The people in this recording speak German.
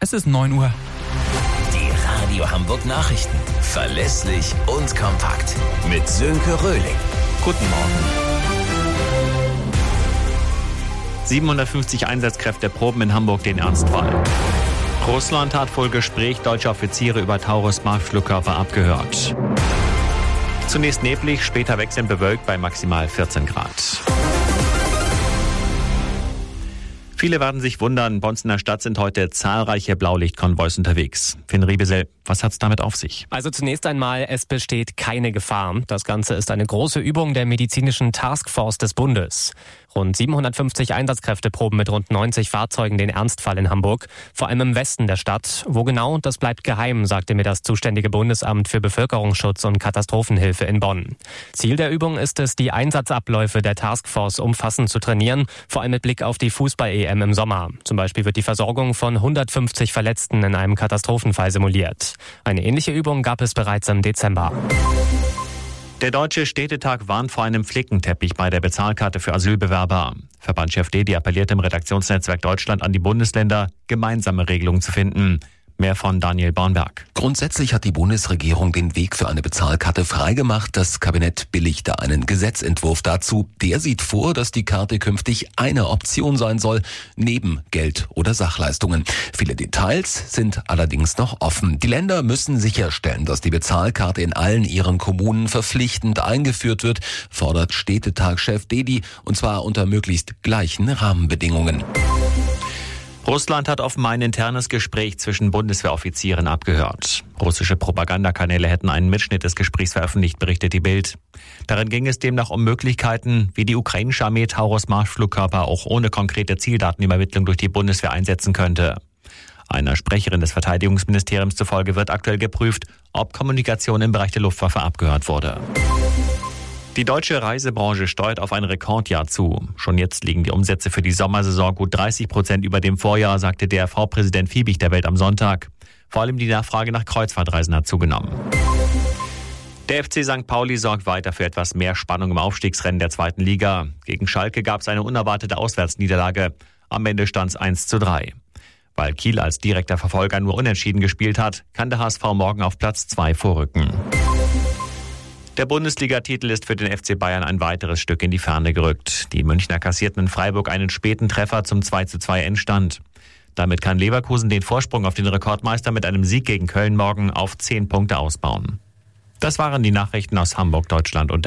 Es ist 9 Uhr. Die Radio Hamburg Nachrichten. Verlässlich und kompakt. Mit Sönke Röhling. Guten Morgen. 750 Einsatzkräfte proben in Hamburg den Ernstfall. Russland hat wohl Gespräch deutscher Offiziere über Taurus Marschflugkörper abgehört. Zunächst neblig, später wechselnd bewölkt bei maximal 14 Grad. Viele werden sich wundern, uns in der Stadt sind heute zahlreiche Blaulichtkonvois unterwegs. Finn Riebesel, was hat's damit auf sich? Also zunächst einmal, es besteht keine Gefahr. Das Ganze ist eine große Übung der medizinischen Taskforce des Bundes. Rund 750 Einsatzkräfte proben mit rund 90 Fahrzeugen den Ernstfall in Hamburg, vor allem im Westen der Stadt. Wo genau, das bleibt geheim, sagte mir das zuständige Bundesamt für Bevölkerungsschutz und Katastrophenhilfe in Bonn. Ziel der Übung ist es, die Einsatzabläufe der Taskforce umfassend zu trainieren, vor allem mit Blick auf die Fußball-EM im Sommer. Zum Beispiel wird die Versorgung von 150 Verletzten in einem Katastrophenfall simuliert. Eine ähnliche Übung gab es bereits im Dezember. Der Deutsche Städtetag warnt vor einem Flickenteppich bei der Bezahlkarte für Asylbewerber. Verbandchef Dedi appelliert im Redaktionsnetzwerk Deutschland an die Bundesländer, gemeinsame Regelungen zu finden. Mehr von Daniel Bornberg. Grundsätzlich hat die Bundesregierung den Weg für eine Bezahlkarte freigemacht. Das Kabinett billigte einen Gesetzentwurf dazu. Der sieht vor, dass die Karte künftig eine Option sein soll, neben Geld oder Sachleistungen. Viele Details sind allerdings noch offen. Die Länder müssen sicherstellen, dass die Bezahlkarte in allen ihren Kommunen verpflichtend eingeführt wird, fordert Städtetagchef Dedi, und zwar unter möglichst gleichen Rahmenbedingungen. Russland hat offenbar ein internes Gespräch zwischen Bundeswehroffizieren abgehört. Russische Propagandakanäle hätten einen Mitschnitt des Gesprächs veröffentlicht, berichtet die Bild. Darin ging es demnach um Möglichkeiten, wie die ukrainische Armee Taurus Marschflugkörper auch ohne konkrete Zieldatenübermittlung durch die Bundeswehr einsetzen könnte. Einer Sprecherin des Verteidigungsministeriums zufolge wird aktuell geprüft, ob Kommunikation im Bereich der Luftwaffe abgehört wurde. Die deutsche Reisebranche steuert auf ein Rekordjahr zu. Schon jetzt liegen die Umsätze für die Sommersaison gut 30 Prozent über dem Vorjahr, sagte DRV-Präsident Fiebig der Welt am Sonntag. Vor allem die Nachfrage nach Kreuzfahrtreisen hat zugenommen. Der FC St. Pauli sorgt weiter für etwas mehr Spannung im Aufstiegsrennen der zweiten Liga. Gegen Schalke gab es eine unerwartete Auswärtsniederlage. Am Ende stand es 1 zu 3. Weil Kiel als direkter Verfolger nur unentschieden gespielt hat, kann der HSV morgen auf Platz 2 vorrücken. Der Bundesligatitel ist für den FC Bayern ein weiteres Stück in die Ferne gerückt. Die Münchner kassierten in Freiburg einen späten Treffer zum 2 zu 2 Endstand. Damit kann Leverkusen den Vorsprung auf den Rekordmeister mit einem Sieg gegen Köln morgen auf 10 Punkte ausbauen. Das waren die Nachrichten aus Hamburg, Deutschland und